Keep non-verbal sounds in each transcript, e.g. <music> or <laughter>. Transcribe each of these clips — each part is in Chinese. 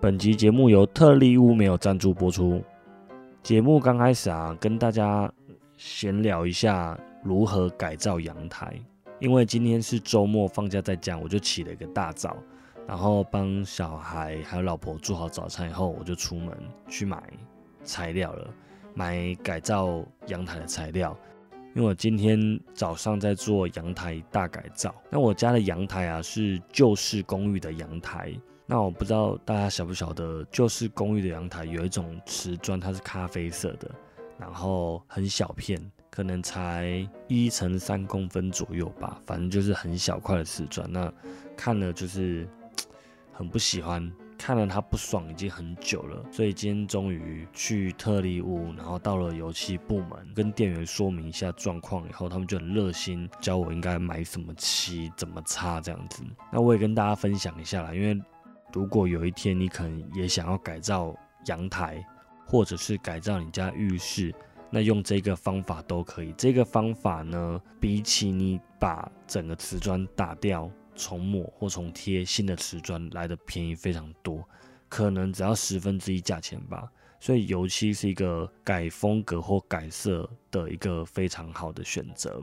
本集节目由特利屋没有赞助播出。节目刚开始啊，跟大家闲聊一下如何改造阳台。因为今天是周末放假在家，我就起了一个大早，然后帮小孩还有老婆做好早餐以后，我就出门去买材料了，买改造阳台的材料。因为我今天早上在做阳台大改造。那我家的阳台啊是旧式公寓的阳台。那我不知道大家晓不晓得，旧式公寓的阳台有一种瓷砖，它是咖啡色的，然后很小片。可能才一乘三公分左右吧，反正就是很小块的瓷砖。那看了就是 <tsk> 很不喜欢，看了它不爽已经很久了。所以今天终于去特利屋，然后到了油漆部门，跟店员说明一下状况以后，他们就很热心教我应该买什么漆，怎么擦这样子。那我也跟大家分享一下啦，因为如果有一天你可能也想要改造阳台，或者是改造你家浴室。那用这个方法都可以。这个方法呢，比起你把整个瓷砖打掉重抹或重贴新的瓷砖来的便宜非常多，可能只要十分之一价钱吧。所以油漆是一个改风格或改色的一个非常好的选择。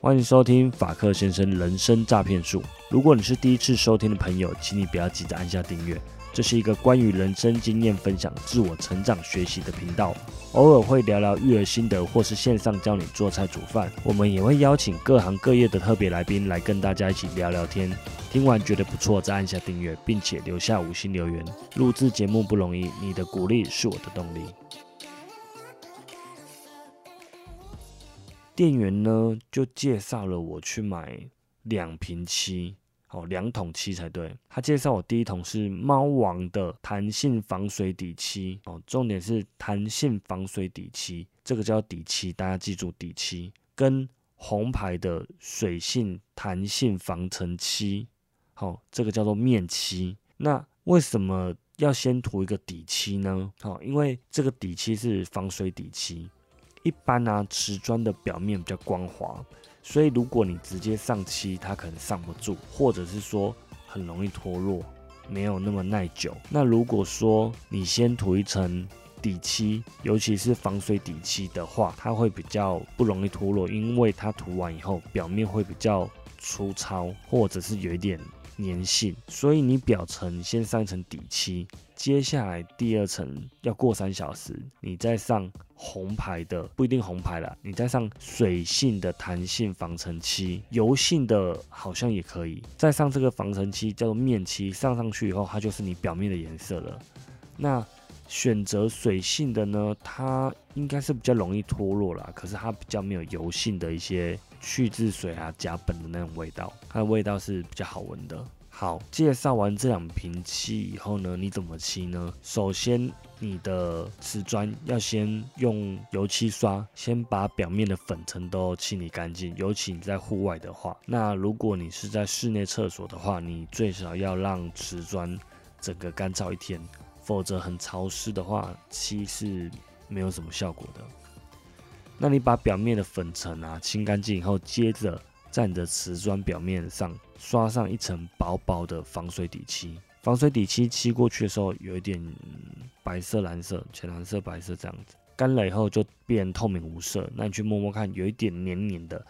欢迎收听法克先生人生诈骗术。如果你是第一次收听的朋友，请你不要急着按下订阅。这是一个关于人生经验分享、自我成长学习的频道，偶尔会聊聊育儿心得，或是线上教你做菜煮饭。我们也会邀请各行各业的特别来宾来跟大家一起聊聊天。听完觉得不错，再按下订阅，并且留下五星留言。录制节目不容易，你的鼓励是我的动力。店员呢就介绍了我去买两瓶漆，哦，两桶漆才对。他介绍我第一桶是猫王的弹性防水底漆，哦，重点是弹性防水底漆，这个叫底漆，大家记住底漆。跟红牌的水性弹性防尘漆，好，这个叫做面漆。那为什么要先涂一个底漆呢？好，因为这个底漆是防水底漆。一般呢，瓷砖的表面比较光滑，所以如果你直接上漆，它可能上不住，或者是说很容易脱落，没有那么耐久。那如果说你先涂一层底漆，尤其是防水底漆的话，它会比较不容易脱落，因为它涂完以后表面会比较粗糙，或者是有一点粘性，所以你表层先上一层底漆。接下来第二层要过三小时，你再上红牌的，不一定红牌了，你再上水性的弹性防尘漆，油性的好像也可以，再上这个防尘漆叫做面漆，上上去以后，它就是你表面的颜色了。那选择水性的呢，它应该是比较容易脱落啦，可是它比较没有油性的一些去渍水啊、甲苯的那种味道，它的味道是比较好闻的。好，介绍完这两瓶漆以后呢，你怎么漆呢？首先，你的瓷砖要先用油漆刷，先把表面的粉尘都清理干净。尤其你在户外的话，那如果你是在室内厕所的话，你最少要让瓷砖整个干燥一天，否则很潮湿的话，漆是没有什么效果的。那你把表面的粉尘啊清干净以后，接着。在你的瓷砖表面上刷上一层薄薄的防水底漆，防水底漆漆过去的时候有一点白色、蓝色、浅蓝色、白色这样子，干了以后就变透明无色。那你去摸摸看，有一点黏黏的，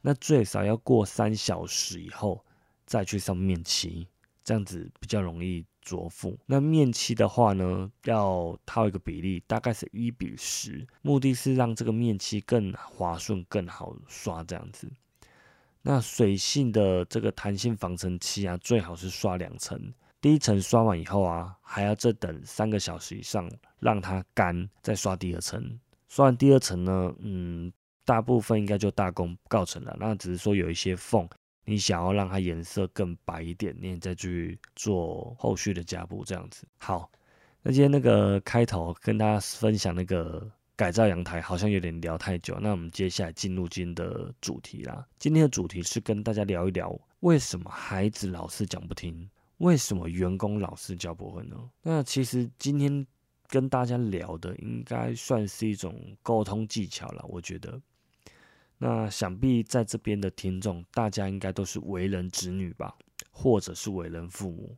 那最少要过三小时以后再去上面漆，这样子比较容易着附。那面漆的话呢，要套一个比例，大概是一比十，目的是让这个面漆更滑顺、更好刷这样子。那水性的这个弹性防尘漆啊，最好是刷两层。第一层刷完以后啊，还要再等三个小时以上，让它干，再刷第二层。刷完第二层呢，嗯，大部分应该就大功告成了。那只是说有一些缝，你想要让它颜色更白一点，你再去做后续的加布这样子。好，那今天那个开头跟大家分享那个改造阳台好像有点聊太久，那我们接下来进入今天的主题啦。今天的主题是跟大家聊一聊，为什么孩子老是讲不听，为什么员工老是教不会呢？那其实今天跟大家聊的，应该算是一种沟通技巧了，我觉得。那想必在这边的听众，大家应该都是为人子女吧，或者是为人父母。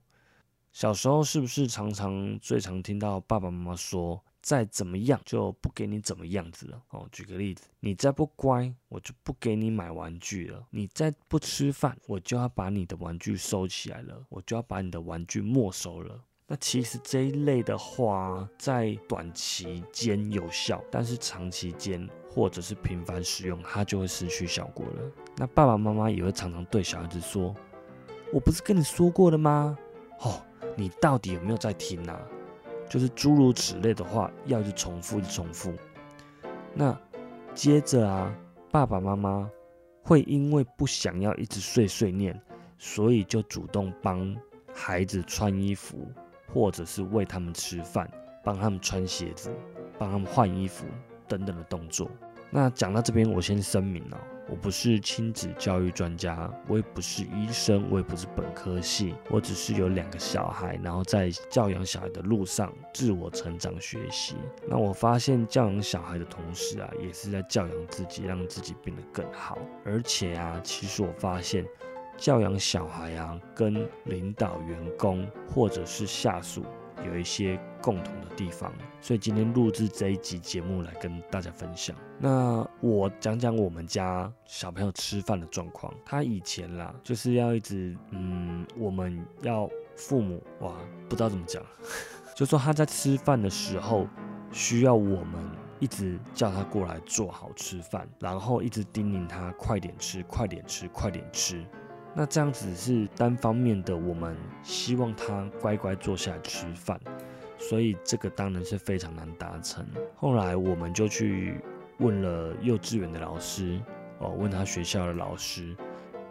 小时候是不是常常最常听到爸爸妈妈说，再怎么样就不给你怎么样子了？哦，举个例子，你再不乖，我就不给你买玩具了；你再不吃饭，我就要把你的玩具收起来了，我就要把你的玩具没收了。那其实这一类的话，在短期间有效，但是长期间或者是频繁使用，它就会失去效果了。那爸爸妈妈也会常常对小孩子说：“我不是跟你说过了吗？哦，你到底有没有在听啊？”就是诸如此类的话，要去重复，重复。那接着啊，爸爸妈妈会因为不想要一直碎碎念，所以就主动帮孩子穿衣服。或者是喂他们吃饭，帮他们穿鞋子，帮他们换衣服等等的动作。那讲到这边，我先声明哦，我不是亲子教育专家，我也不是医生，我也不是本科系，我只是有两个小孩，然后在教养小孩的路上自我成长学习。那我发现教养小孩的同时啊，也是在教养自己，让自己变得更好。而且啊，其实我发现。教养小孩啊，跟领导员工或者是下属有一些共同的地方，所以今天录制这一集节目来跟大家分享。那我讲讲我们家小朋友吃饭的状况。他以前啦，就是要一直嗯，我们要父母哇，不知道怎么讲，就说他在吃饭的时候需要我们一直叫他过来坐好吃饭，然后一直叮咛他快点吃，快点吃，快点吃。那这样子是单方面的，我们希望他乖乖坐下来吃饭，所以这个当然是非常难达成。后来我们就去问了幼稚园的老师，哦，问他学校的老师，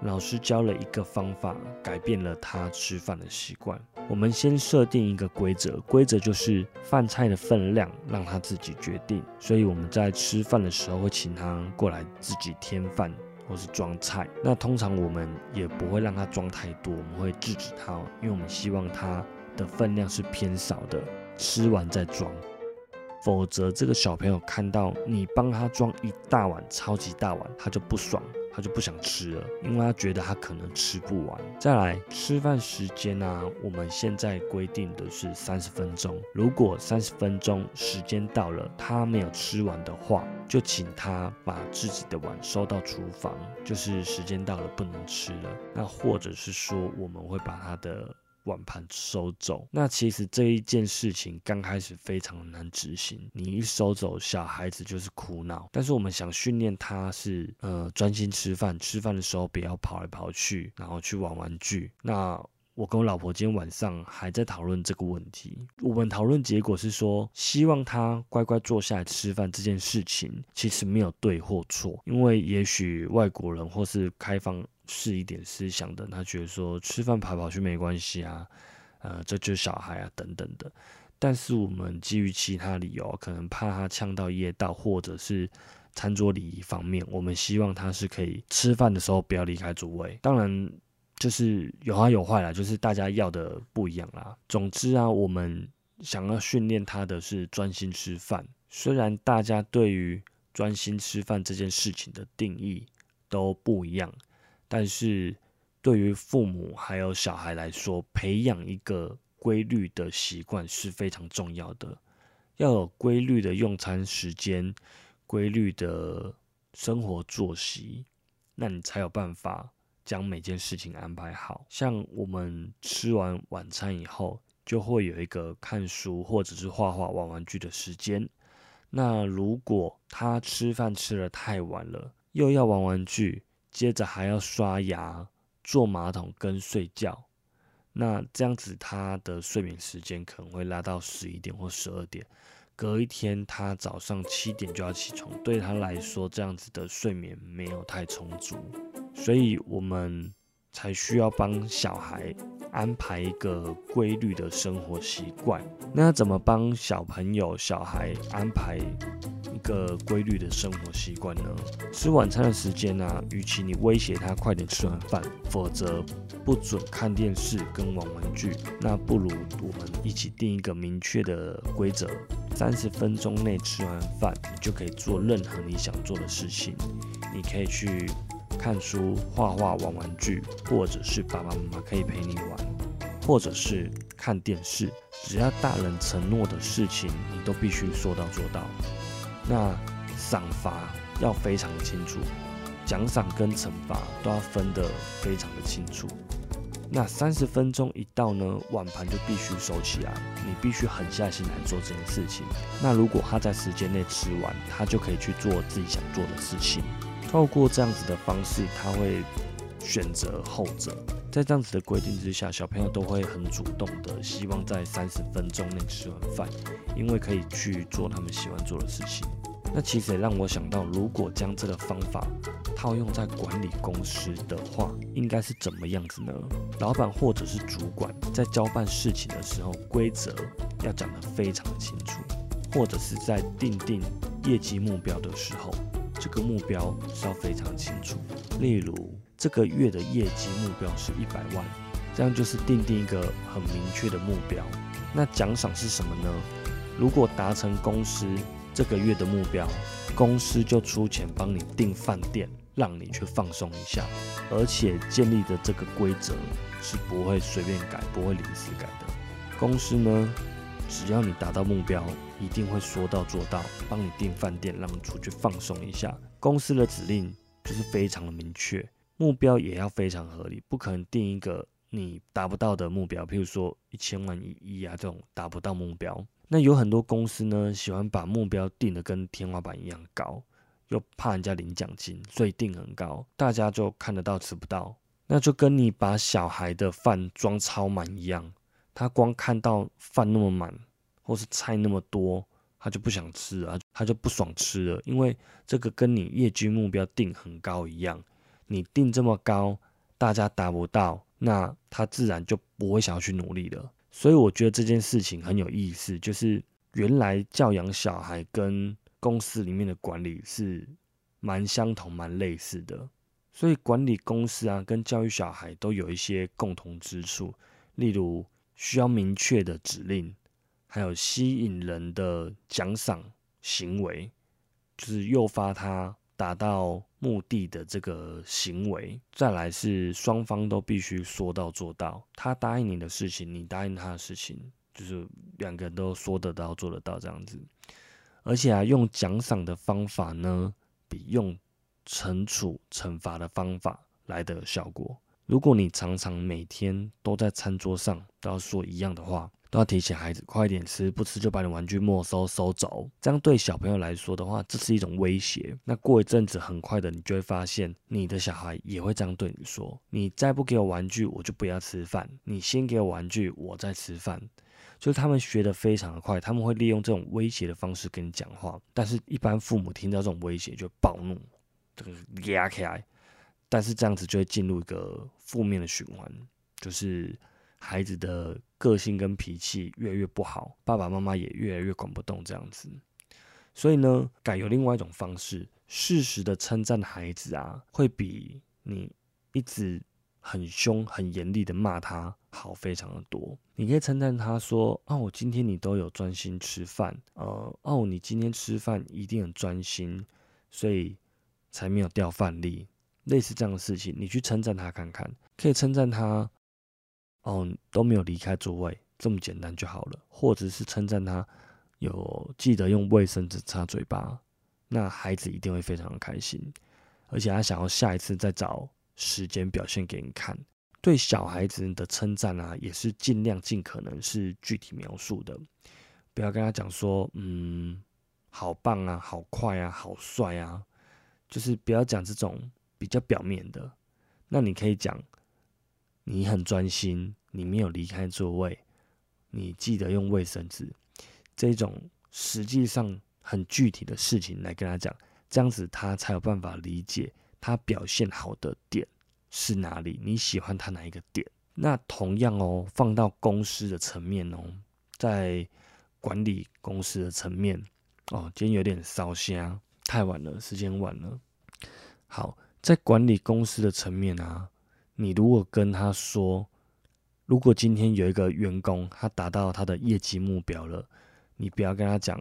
老师教了一个方法，改变了他吃饭的习惯。我们先设定一个规则，规则就是饭菜的分量让他自己决定，所以我们在吃饭的时候会请他过来自己添饭。或是装菜，那通常我们也不会让他装太多，我们会制止他，因为我们希望他的分量是偏少的，吃完再装。否则这个小朋友看到你帮他装一大碗超级大碗，他就不爽。他就不想吃了，因为他觉得他可能吃不完。再来吃饭时间呢，我们现在规定的是三十分钟。如果三十分钟时间到了，他没有吃完的话，就请他把自己的碗收到厨房，就是时间到了不能吃了。那或者是说，我们会把他的。碗盘收走，那其实这一件事情刚开始非常难执行。你一收走，小孩子就是哭闹。但是我们想训练他是呃专心吃饭，吃饭的时候不要跑来跑去，然后去玩玩具。那我跟我老婆今天晚上还在讨论这个问题。我们讨论结果是说，希望他乖乖坐下来吃饭这件事情其实没有对或错，因为也许外国人或是开放。是一点思想的，他觉得说吃饭跑跑去没关系啊，呃，这就是小孩啊等等的。但是我们基于其他理由，可能怕他呛到噎到，或者是餐桌礼仪方面，我们希望他是可以吃饭的时候不要离开座位。当然，就是有好有坏啦，就是大家要的不一样啦。总之啊，我们想要训练他的是专心吃饭。虽然大家对于专心吃饭这件事情的定义都不一样。但是，对于父母还有小孩来说，培养一个规律的习惯是非常重要的。要有规律的用餐时间，规律的生活作息，那你才有办法将每件事情安排好。像我们吃完晚餐以后，就会有一个看书或者是画画、玩玩具的时间。那如果他吃饭吃的太晚了，又要玩玩具。接着还要刷牙、坐马桶跟睡觉，那这样子他的睡眠时间可能会拉到十一点或十二点。隔一天他早上七点就要起床，对他来说这样子的睡眠没有太充足，所以我们才需要帮小孩安排一个规律的生活习惯。那怎么帮小朋友、小孩安排一个规律的生活习惯呢？吃晚餐的时间呢？与其你威胁他快点吃完饭，否则不准看电视跟玩玩具，那不如我们一起定一个明确的规则：三十分钟内吃完饭，你就可以做任何你想做的事情。你可以去。看书、画画、玩玩具，或者是爸爸妈妈可以陪你玩，或者是看电视，只要大人承诺的事情，你都必须说到做到。那赏罚要非常的清楚，奖赏跟惩罚都要分得非常的清楚。那三十分钟一到呢，碗盘就必须收起来，你必须狠下心来做这件事情。那如果他在时间内吃完，他就可以去做自己想做的事情。透过这样子的方式，他会选择后者。在这样子的规定之下，小朋友都会很主动的，希望在三十分钟内吃完饭，因为可以去做他们喜欢做的事情。那其实也让我想到，如果将这个方法套用在管理公司的话，应该是怎么样子呢？老板或者是主管在交办事情的时候，规则要讲得非常的清楚，或者是在定定业绩目标的时候。这个目标是要非常清楚，例如这个月的业绩目标是一百万，这样就是定定一个很明确的目标。那奖赏是什么呢？如果达成公司这个月的目标，公司就出钱帮你订饭店，让你去放松一下，而且建立的这个规则是不会随便改，不会临时改的。公司呢？只要你达到目标，一定会说到做到，帮你订饭店，让你出去放松一下。公司的指令就是非常的明确，目标也要非常合理，不可能定一个你达不到的目标，譬如说一千万一亿啊这种达不到目标。那有很多公司呢，喜欢把目标定的跟天花板一样高，又怕人家领奖金，所以定很高，大家就看得到吃不到。那就跟你把小孩的饭装超满一样。他光看到饭那么满，或是菜那么多，他就不想吃了，他就不爽吃了。因为这个跟你业绩目标定很高一样，你定这么高，大家达不到，那他自然就不会想要去努力了。所以我觉得这件事情很有意思，就是原来教养小孩跟公司里面的管理是蛮相同、蛮类似的。所以管理公司啊，跟教育小孩都有一些共同之处，例如。需要明确的指令，还有吸引人的奖赏行为，就是诱发他达到目的的这个行为。再来是双方都必须说到做到，他答应你的事情，你答应他的事情，就是两个人都说得到做得到这样子。而且啊，用奖赏的方法呢，比用惩处惩罚的方法来的效果。如果你常常每天都在餐桌上都要说一样的话，都要提醒孩子快点吃，不吃就把你玩具没收收走，这样对小朋友来说的话，这是一种威胁。那过一阵子，很快的你就会发现，你的小孩也会这样对你说：你再不给我玩具，我就不要吃饭；你先给我玩具，我再吃饭。就是他们学的非常的快，他们会利用这种威胁的方式跟你讲话。但是，一般父母听到这种威胁就暴怒，这个压起来。但是这样子就会进入一个负面的循环，就是孩子的个性跟脾气越来越不好，爸爸妈妈也越来越管不动这样子。所以呢，改有另外一种方式，适时的称赞孩子啊，会比你一直很凶、很严厉的骂他好非常的多。你可以称赞他说：“哦，今天你都有专心吃饭，呃，哦，你今天吃饭一定很专心，所以才没有掉饭粒。”类似这样的事情，你去称赞他看看，可以称赞他，哦都没有离开座位，这么简单就好了。或者是称赞他有记得用卫生纸擦嘴巴，那孩子一定会非常的开心，而且他想要下一次再找时间表现给你看。对小孩子的称赞啊，也是尽量尽可能是具体描述的，不要跟他讲说，嗯，好棒啊，好快啊，好帅啊，就是不要讲这种。比较表面的，那你可以讲，你很专心，你没有离开座位，你记得用卫生纸，这种实际上很具体的事情来跟他讲，这样子他才有办法理解他表现好的点是哪里，你喜欢他哪一个点，那同样哦，放到公司的层面哦，在管理公司的层面哦，今天有点烧香，太晚了，时间晚了。好，在管理公司的层面啊，你如果跟他说，如果今天有一个员工他达到他的业绩目标了，你不要跟他讲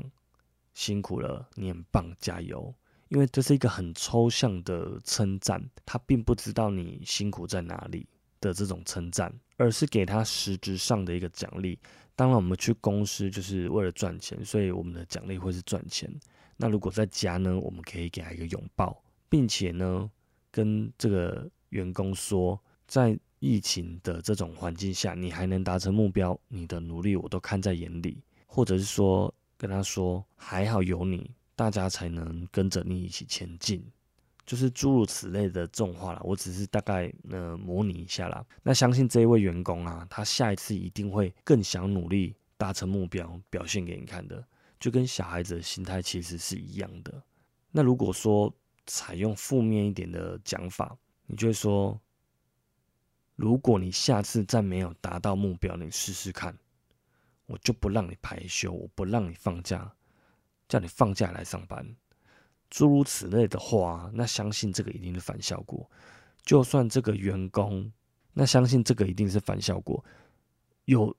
辛苦了，你很棒，加油。因为这是一个很抽象的称赞，他并不知道你辛苦在哪里的这种称赞，而是给他实质上的一个奖励。当然，我们去公司就是为了赚钱，所以我们的奖励会是赚钱。那如果在家呢，我们可以给他一个拥抱，并且呢，跟这个员工说，在疫情的这种环境下，你还能达成目标，你的努力我都看在眼里。或者是说，跟他说，还好有你。大家才能跟着你一起前进，就是诸如此类的这种话啦。我只是大概呃模拟一下啦。那相信这一位员工啊，他下一次一定会更想努力达成目标，表现给你看的。就跟小孩子的心态其实是一样的。那如果说采用负面一点的讲法，你就会说：如果你下次再没有达到目标，你试试看，我就不让你排休，我不让你放假。叫你放假来上班，诸如此类的话，那相信这个一定是反效果。就算这个员工，那相信这个一定是反效果。有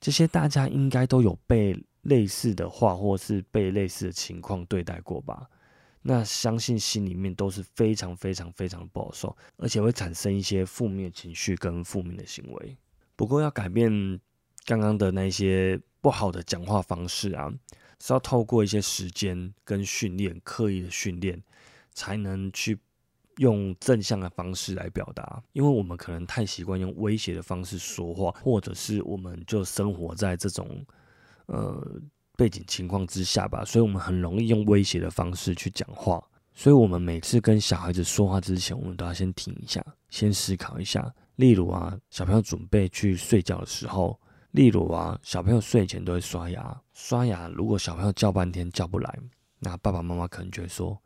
这些大家应该都有被类似的话，或是被类似的情况对待过吧？那相信心里面都是非常非常非常不好受，而且会产生一些负面情绪跟负面的行为。不过要改变刚刚的那些不好的讲话方式啊。是要透过一些时间跟训练，刻意的训练，才能去用正向的方式来表达。因为我们可能太习惯用威胁的方式说话，或者是我们就生活在这种呃背景情况之下吧，所以我们很容易用威胁的方式去讲话。所以，我们每次跟小孩子说话之前，我们都要先停一下，先思考一下。例如啊，小朋友准备去睡觉的时候。例如啊，小朋友睡前都会刷牙，刷牙如果小朋友叫半天叫不来，那爸爸妈妈可能就会说：“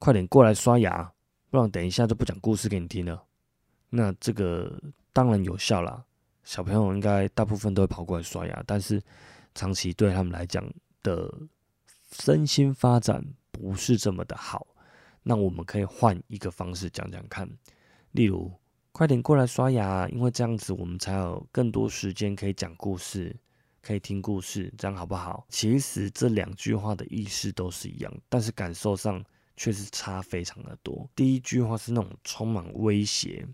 快点过来刷牙，不然等一下就不讲故事给你听了。”那这个当然有效啦，小朋友应该大部分都会跑过来刷牙，但是长期对他们来讲的身心发展不是这么的好。那我们可以换一个方式讲讲看，例如。快点过来刷牙，因为这样子我们才有更多时间可以讲故事，可以听故事，这样好不好？其实这两句话的意思都是一样，但是感受上却是差非常的多。第一句话是那种充满威胁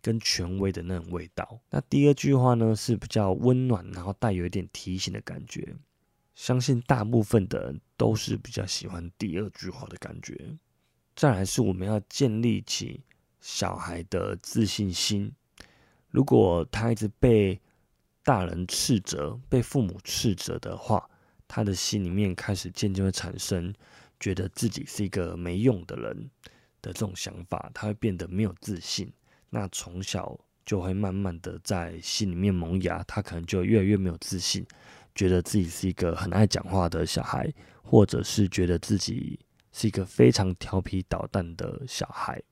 跟权威的那种味道，那第二句话呢是比较温暖，然后带有一点提醒的感觉。相信大部分的人都是比较喜欢第二句话的感觉。再来是我们要建立起。小孩的自信心，如果他一直被大人斥责、被父母斥责的话，他的心里面开始渐渐会产生觉得自己是一个没用的人的这种想法，他会变得没有自信。那从小就会慢慢的在心里面萌芽，他可能就越来越没有自信，觉得自己是一个很爱讲话的小孩，或者是觉得自己是一个非常调皮捣蛋的小孩。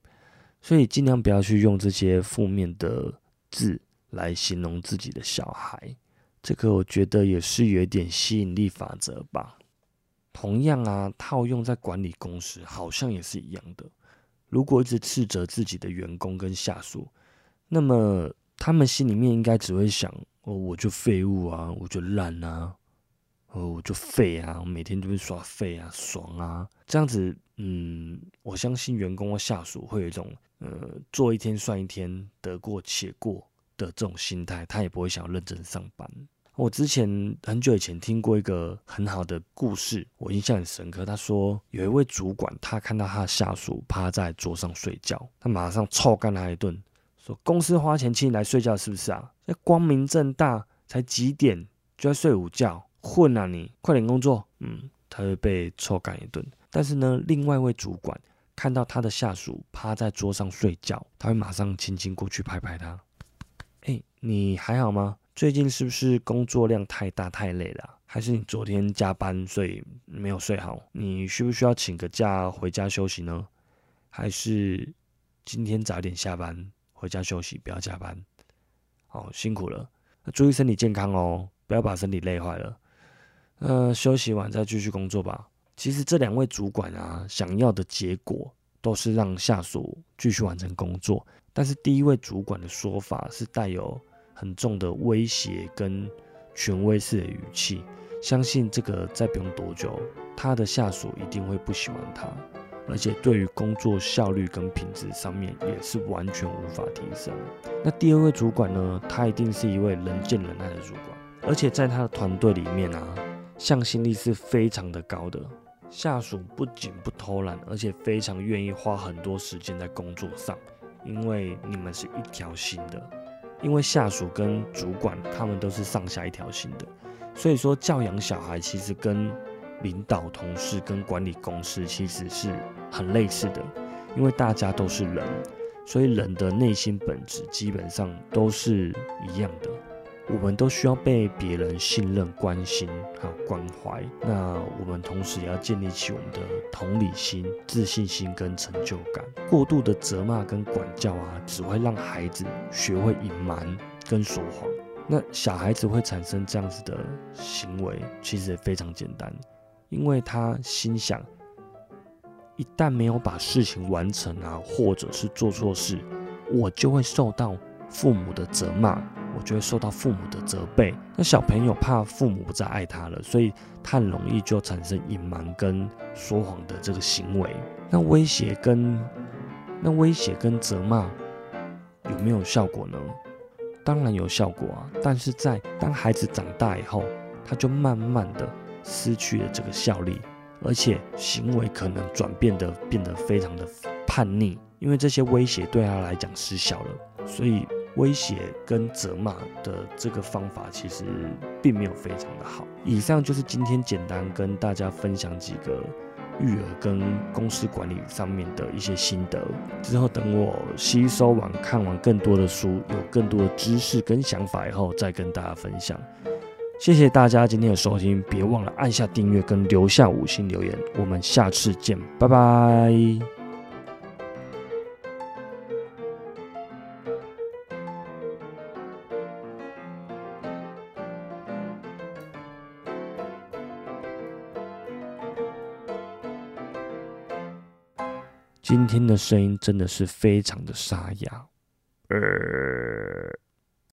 所以尽量不要去用这些负面的字来形容自己的小孩，这个我觉得也是有一点吸引力法则吧。同样啊，套用在管理公司好像也是一样的。如果一直斥责自己的员工跟下属，那么他们心里面应该只会想：哦，我就废物啊，我就烂啊。哦，我就废啊！我每天就是耍废啊，爽啊！这样子，嗯，我相信员工或下属会有一种，呃，做一天算一天，得过且过的这种心态，他也不会想要认真上班。我之前很久以前听过一个很好的故事，我印象很深刻。他说，有一位主管，他看到他的下属趴在桌上睡觉，他马上臭干他一顿，说：“公司花钱请你来睡觉，是不是啊？那光明正大，才几点就在睡午觉？”混啊你，快点工作！嗯，他会被臭干一顿。但是呢，另外一位主管看到他的下属趴在桌上睡觉，他会马上轻轻过去拍拍他。哎，你还好吗？最近是不是工作量太大太累了？还是你昨天加班所以没有睡好？你需不需要请个假回家休息呢？还是今天早点下班回家休息，不要加班？好辛苦了，注意身体健康哦，不要把身体累坏了。呃，休息完再继续工作吧。其实这两位主管啊，想要的结果都是让下属继续完成工作，但是第一位主管的说法是带有很重的威胁跟权威式的语气，相信这个再不用多久，他的下属一定会不喜欢他。而且对于工作效率跟品质上面也是完全无法提升。那第二位主管呢？他一定是一位人见人爱的主管，而且在他的团队里面啊，向心力是非常的高的。下属不仅不偷懒，而且非常愿意花很多时间在工作上，因为你们是一条心的。因为下属跟主管他们都是上下一条心的，所以说教养小孩其实跟。领导、同事跟管理公司其实是很类似的，因为大家都是人，所以人的内心本质基本上都是一样的。我们都需要被别人信任、关心还有关怀。那我们同时也要建立起我们的同理心、自信心跟成就感。过度的责骂跟管教啊，只会让孩子学会隐瞒跟说谎。那小孩子会产生这样子的行为，其实也非常简单。因为他心想，一旦没有把事情完成啊，或者是做错事，我就会受到父母的责骂，我就会受到父母的责备。那小朋友怕父母不再爱他了，所以他很容易就产生隐瞒跟说谎的这个行为。那威胁跟那威胁跟责骂有没有效果呢？当然有效果啊，但是在当孩子长大以后，他就慢慢的。失去了这个效力，而且行为可能转变的变得非常的叛逆，因为这些威胁对他来讲失效了，所以威胁跟责骂的这个方法其实并没有非常的好。以上就是今天简单跟大家分享几个育儿跟公司管理上面的一些心得，之后等我吸收完看完更多的书，有更多的知识跟想法以后，再跟大家分享。谢谢大家今天的收听，别忘了按下订阅跟留下五星留言，我们下次见，拜拜。听的声音真的是非常的沙哑，呃。